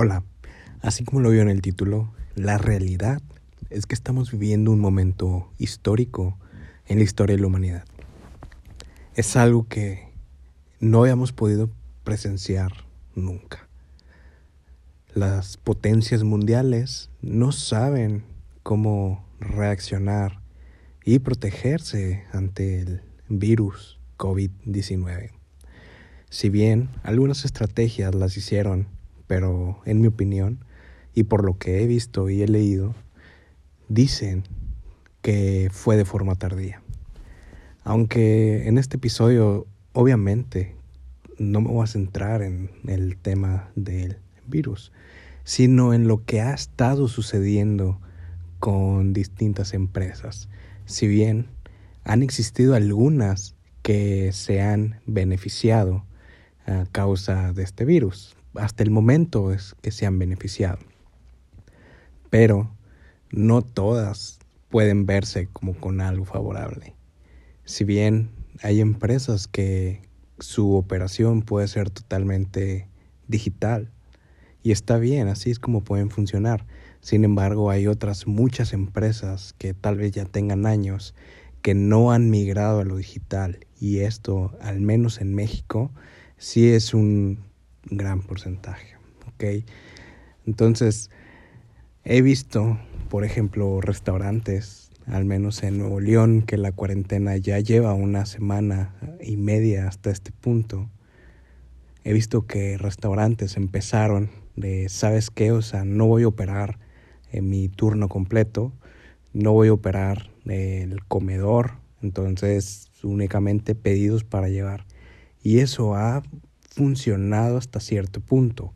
Hola, así como lo vio en el título, la realidad es que estamos viviendo un momento histórico en la historia de la humanidad. Es algo que no habíamos podido presenciar nunca. Las potencias mundiales no saben cómo reaccionar y protegerse ante el virus COVID-19. Si bien algunas estrategias las hicieron pero en mi opinión, y por lo que he visto y he leído, dicen que fue de forma tardía. Aunque en este episodio, obviamente, no me voy a centrar en el tema del virus, sino en lo que ha estado sucediendo con distintas empresas. Si bien han existido algunas que se han beneficiado a causa de este virus, hasta el momento es que se han beneficiado. Pero no todas pueden verse como con algo favorable. Si bien hay empresas que su operación puede ser totalmente digital y está bien, así es como pueden funcionar. Sin embargo, hay otras muchas empresas que tal vez ya tengan años que no han migrado a lo digital y esto, al menos en México, sí es un gran porcentaje. ¿ok? Entonces, he visto, por ejemplo, restaurantes, al menos en Nuevo León, que la cuarentena ya lleva una semana y media hasta este punto. He visto que restaurantes empezaron de, ¿sabes qué? O sea, no voy a operar en mi turno completo, no voy a operar el comedor, entonces únicamente pedidos para llevar. Y eso ha funcionado hasta cierto punto,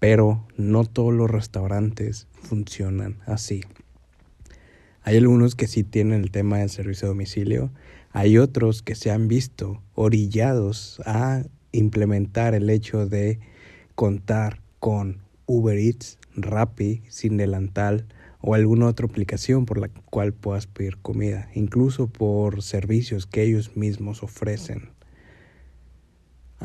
pero no todos los restaurantes funcionan así. Hay algunos que sí tienen el tema del servicio a domicilio, hay otros que se han visto orillados a implementar el hecho de contar con Uber Eats, Rappi, sin delantal o alguna otra aplicación por la cual puedas pedir comida, incluso por servicios que ellos mismos ofrecen.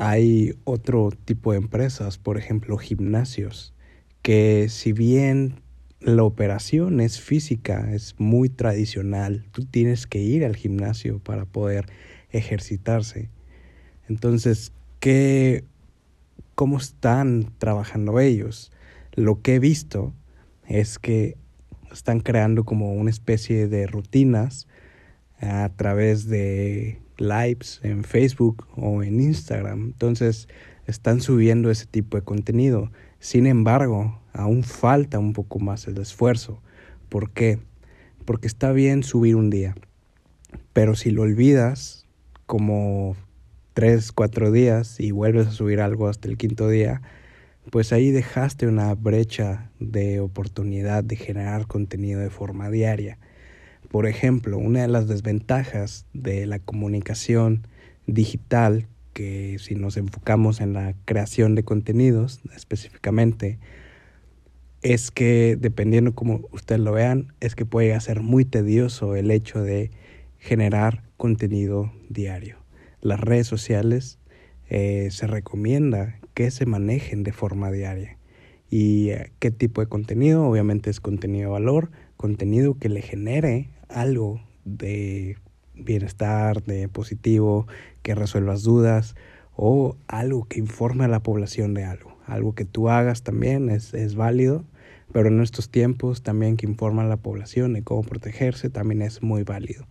Hay otro tipo de empresas, por ejemplo gimnasios, que si bien la operación es física, es muy tradicional, tú tienes que ir al gimnasio para poder ejercitarse. Entonces, ¿qué, ¿cómo están trabajando ellos? Lo que he visto es que están creando como una especie de rutinas a través de lives en Facebook o en Instagram. Entonces están subiendo ese tipo de contenido. Sin embargo, aún falta un poco más el esfuerzo. ¿Por qué? Porque está bien subir un día, pero si lo olvidas como tres, cuatro días y vuelves a subir algo hasta el quinto día, pues ahí dejaste una brecha de oportunidad de generar contenido de forma diaria. Por ejemplo, una de las desventajas de la comunicación digital, que si nos enfocamos en la creación de contenidos específicamente, es que dependiendo como ustedes lo vean, es que puede ser muy tedioso el hecho de generar contenido diario. Las redes sociales eh, se recomienda que se manejen de forma diaria. ¿Y eh, qué tipo de contenido? Obviamente es contenido de valor, contenido que le genere algo de bienestar, de positivo, que resuelvas dudas o algo que informe a la población de algo. Algo que tú hagas también es, es válido, pero en estos tiempos también que informa a la población de cómo protegerse también es muy válido.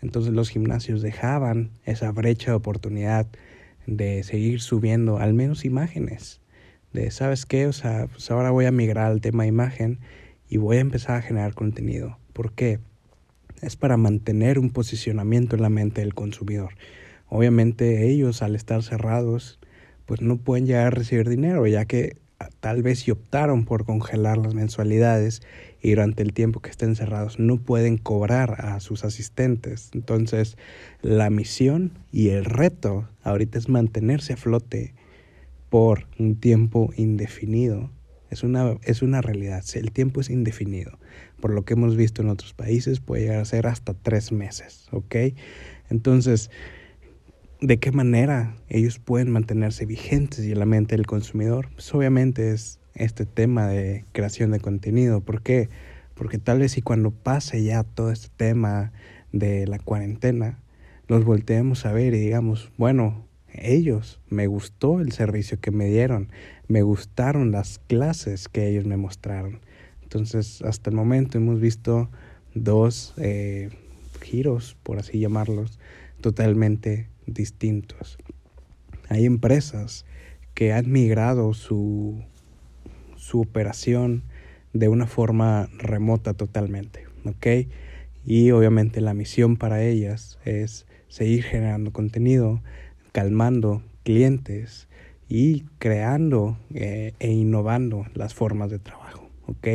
Entonces los gimnasios dejaban esa brecha de oportunidad de seguir subiendo al menos imágenes. De, ¿sabes qué? O sea, pues ahora voy a migrar al tema imagen y voy a empezar a generar contenido. ¿Por qué? Es para mantener un posicionamiento en la mente del consumidor. Obviamente ellos al estar cerrados pues no pueden llegar a recibir dinero ya que ah, tal vez si optaron por congelar las mensualidades y durante el tiempo que estén cerrados no pueden cobrar a sus asistentes. Entonces la misión y el reto ahorita es mantenerse a flote por un tiempo indefinido es una, es una realidad. El tiempo es indefinido. Por lo que hemos visto en otros países, puede llegar a ser hasta tres meses. ¿Ok? Entonces, ¿de qué manera ellos pueden mantenerse vigentes y en la mente del consumidor? Pues obviamente es este tema de creación de contenido. ¿Por qué? Porque tal vez si cuando pase ya todo este tema de la cuarentena, nos volteemos a ver y digamos, bueno, ellos, me gustó el servicio que me dieron, me gustaron las clases que ellos me mostraron. Entonces, hasta el momento hemos visto dos eh, giros, por así llamarlos, totalmente distintos. Hay empresas que han migrado su, su operación de una forma remota totalmente. Y obviamente la misión para ellas es seguir generando contenido, calmando clientes y creando eh, e innovando las formas de trabajo, ¿ok?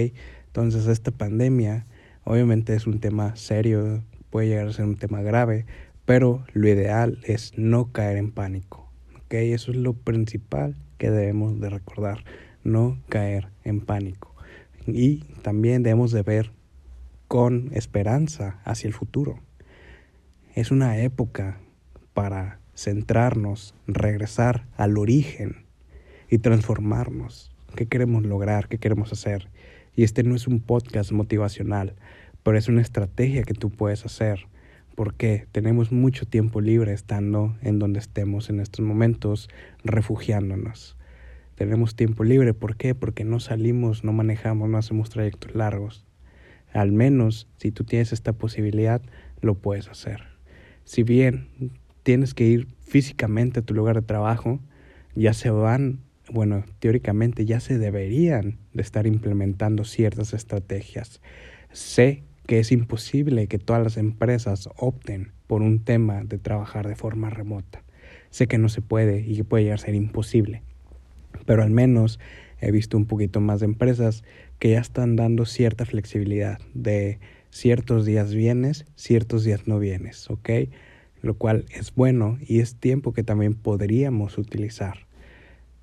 Entonces esta pandemia obviamente es un tema serio, puede llegar a ser un tema grave, pero lo ideal es no caer en pánico, ¿ok? Eso es lo principal que debemos de recordar, no caer en pánico. Y también debemos de ver con esperanza hacia el futuro. Es una época para centrarnos, regresar al origen y transformarnos. ¿Qué queremos lograr? ¿Qué queremos hacer? Y este no es un podcast motivacional, pero es una estrategia que tú puedes hacer. Porque tenemos mucho tiempo libre estando en donde estemos en estos momentos, refugiándonos. Tenemos tiempo libre, ¿por qué? Porque no salimos, no manejamos, no hacemos trayectos largos. Al menos, si tú tienes esta posibilidad, lo puedes hacer si bien tienes que ir físicamente a tu lugar de trabajo, ya se van, bueno, teóricamente ya se deberían de estar implementando ciertas estrategias. Sé que es imposible que todas las empresas opten por un tema de trabajar de forma remota. Sé que no se puede y que puede llegar a ser imposible, pero al menos he visto un poquito más de empresas que ya están dando cierta flexibilidad de ciertos días vienes, ciertos días no vienes, ¿ok? Lo cual es bueno y es tiempo que también podríamos utilizar.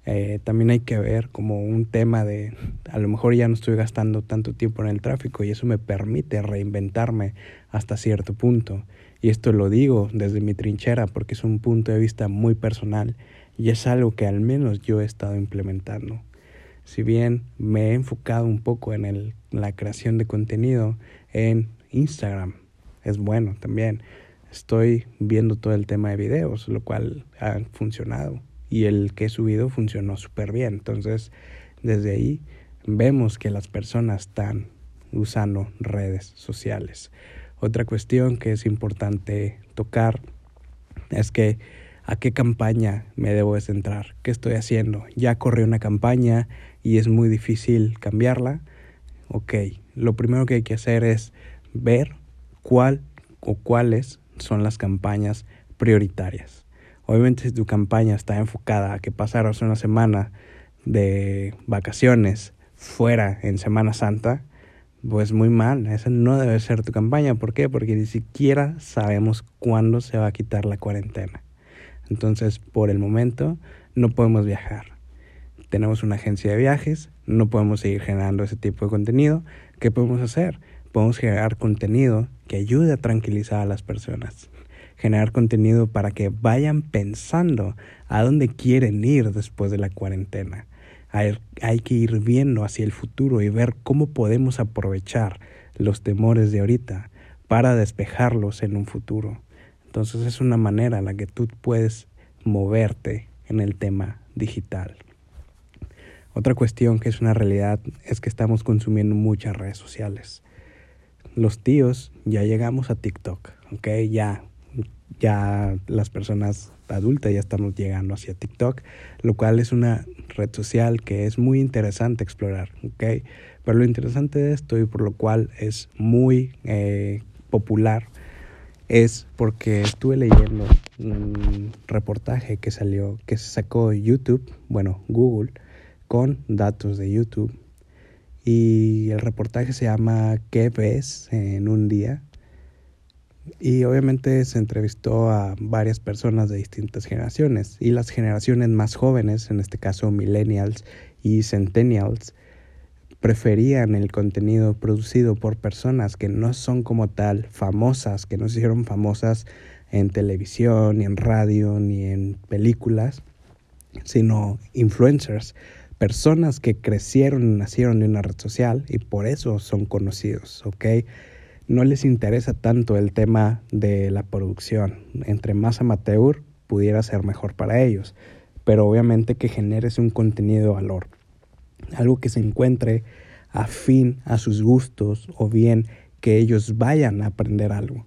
Eh, también hay que ver como un tema de, a lo mejor ya no estoy gastando tanto tiempo en el tráfico y eso me permite reinventarme hasta cierto punto. Y esto lo digo desde mi trinchera porque es un punto de vista muy personal y es algo que al menos yo he estado implementando. Si bien me he enfocado un poco en el, la creación de contenido, en Instagram. Es bueno también. Estoy viendo todo el tema de videos, lo cual ha funcionado. Y el que he subido funcionó súper bien. Entonces, desde ahí vemos que las personas están usando redes sociales. Otra cuestión que es importante tocar es que a qué campaña me debo de centrar, qué estoy haciendo. Ya corrí una campaña y es muy difícil cambiarla. Ok, lo primero que hay que hacer es ver cuál o cuáles son las campañas prioritarias. Obviamente si tu campaña está enfocada a que pasaros una semana de vacaciones fuera en Semana Santa, pues muy mal, esa no debe ser tu campaña. ¿Por qué? Porque ni siquiera sabemos cuándo se va a quitar la cuarentena. Entonces, por el momento, no podemos viajar tenemos una agencia de viajes, no podemos seguir generando ese tipo de contenido. ¿Qué podemos hacer? Podemos generar contenido que ayude a tranquilizar a las personas. Generar contenido para que vayan pensando a dónde quieren ir después de la cuarentena. Hay, hay que ir viendo hacia el futuro y ver cómo podemos aprovechar los temores de ahorita para despejarlos en un futuro. Entonces es una manera en la que tú puedes moverte en el tema digital. Otra cuestión que es una realidad es que estamos consumiendo muchas redes sociales. Los tíos ya llegamos a TikTok, ¿ok? Ya, ya las personas adultas ya estamos llegando hacia TikTok, lo cual es una red social que es muy interesante explorar, ¿ok? Pero lo interesante de esto y por lo cual es muy eh, popular es porque estuve leyendo un reportaje que salió, que sacó YouTube, bueno, Google, con datos de YouTube. Y el reportaje se llama ¿Qué ves en un día? Y obviamente se entrevistó a varias personas de distintas generaciones. Y las generaciones más jóvenes, en este caso millennials y centennials, preferían el contenido producido por personas que no son como tal famosas, que no se hicieron famosas en televisión, ni en radio, ni en películas, sino influencers personas que crecieron y nacieron de una red social y por eso son conocidos, ¿ok? No les interesa tanto el tema de la producción. Entre más amateur pudiera ser mejor para ellos, pero obviamente que generes un contenido de valor, algo que se encuentre afín a sus gustos o bien que ellos vayan a aprender algo.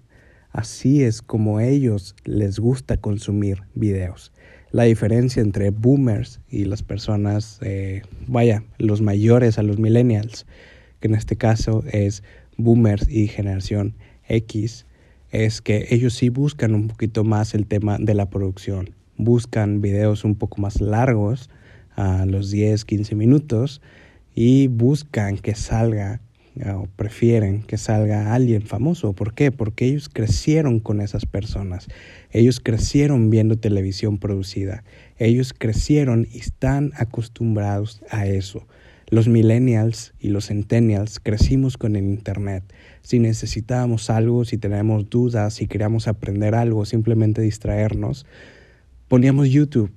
Así es como ellos les gusta consumir videos la diferencia entre boomers y las personas, eh, vaya, los mayores a los millennials, que en este caso es boomers y generación X, es que ellos sí buscan un poquito más el tema de la producción. Buscan videos un poco más largos, a los 10, 15 minutos, y buscan que salga o prefieren que salga alguien famoso. ¿Por qué? Porque ellos crecieron con esas personas. Ellos crecieron viendo televisión producida. Ellos crecieron y están acostumbrados a eso. Los millennials y los centennials crecimos con el Internet. Si necesitábamos algo, si teníamos dudas, si queríamos aprender algo, simplemente distraernos, poníamos YouTube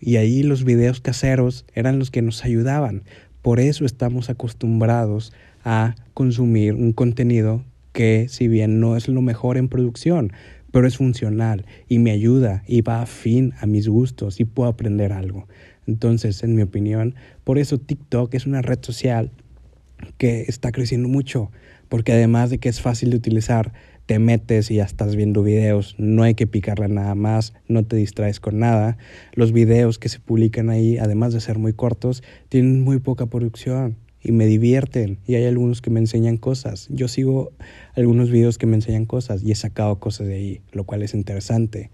y ahí los videos caseros eran los que nos ayudaban. Por eso estamos acostumbrados a consumir un contenido que si bien no es lo mejor en producción, pero es funcional y me ayuda y va afín a mis gustos y puedo aprender algo. Entonces, en mi opinión, por eso TikTok es una red social que está creciendo mucho, porque además de que es fácil de utilizar, te metes y ya estás viendo videos, no hay que picarle nada más, no te distraes con nada. Los videos que se publican ahí, además de ser muy cortos, tienen muy poca producción y me divierten y hay algunos que me enseñan cosas. Yo sigo algunos videos que me enseñan cosas y he sacado cosas de ahí, lo cual es interesante.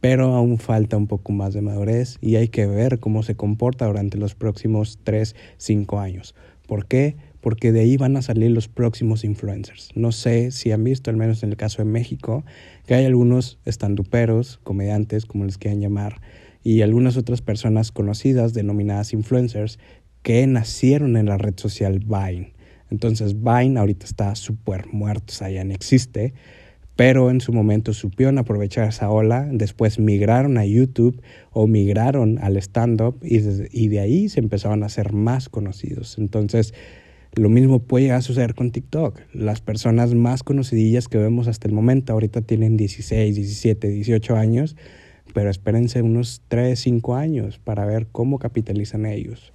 Pero aún falta un poco más de madurez y hay que ver cómo se comporta durante los próximos 3, 5 años. ¿Por qué? Porque de ahí van a salir los próximos influencers. No sé si han visto, al menos en el caso de México, que hay algunos estanduperos, comediantes, como les quieran llamar, y algunas otras personas conocidas denominadas influencers que nacieron en la red social Vine. Entonces Vine ahorita está súper muerto, o sea, ya no existe, pero en su momento supieron aprovechar esa ola, después migraron a YouTube o migraron al stand-up y, y de ahí se empezaron a ser más conocidos. Entonces, lo mismo puede llegar a suceder con TikTok. Las personas más conocidillas que vemos hasta el momento ahorita tienen 16, 17, 18 años, pero espérense unos 3, 5 años para ver cómo capitalizan ellos.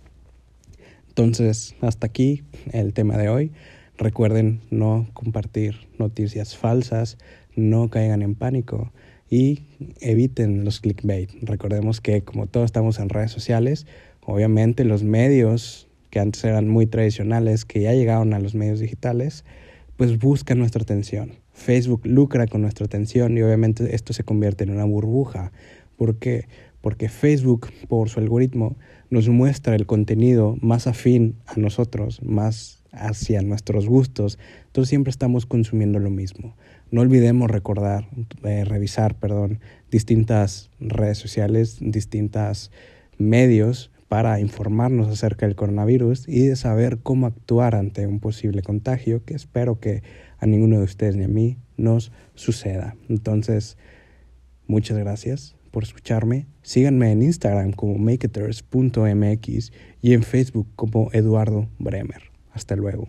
Entonces, hasta aquí el tema de hoy. Recuerden no compartir noticias falsas, no caigan en pánico y eviten los clickbait. Recordemos que como todos estamos en redes sociales, obviamente los medios que antes eran muy tradicionales, que ya llegaron a los medios digitales, pues buscan nuestra atención. Facebook lucra con nuestra atención y obviamente esto se convierte en una burbuja. ¿Por qué? Porque Facebook, por su algoritmo, nos muestra el contenido más afín a nosotros, más hacia nuestros gustos, entonces siempre estamos consumiendo lo mismo. No olvidemos recordar, eh, revisar, perdón, distintas redes sociales, distintos medios para informarnos acerca del coronavirus y de saber cómo actuar ante un posible contagio que espero que a ninguno de ustedes ni a mí nos suceda. Entonces, muchas gracias por escucharme. Síganme en Instagram como maketers.mx y en Facebook como Eduardo Bremer. Hasta luego.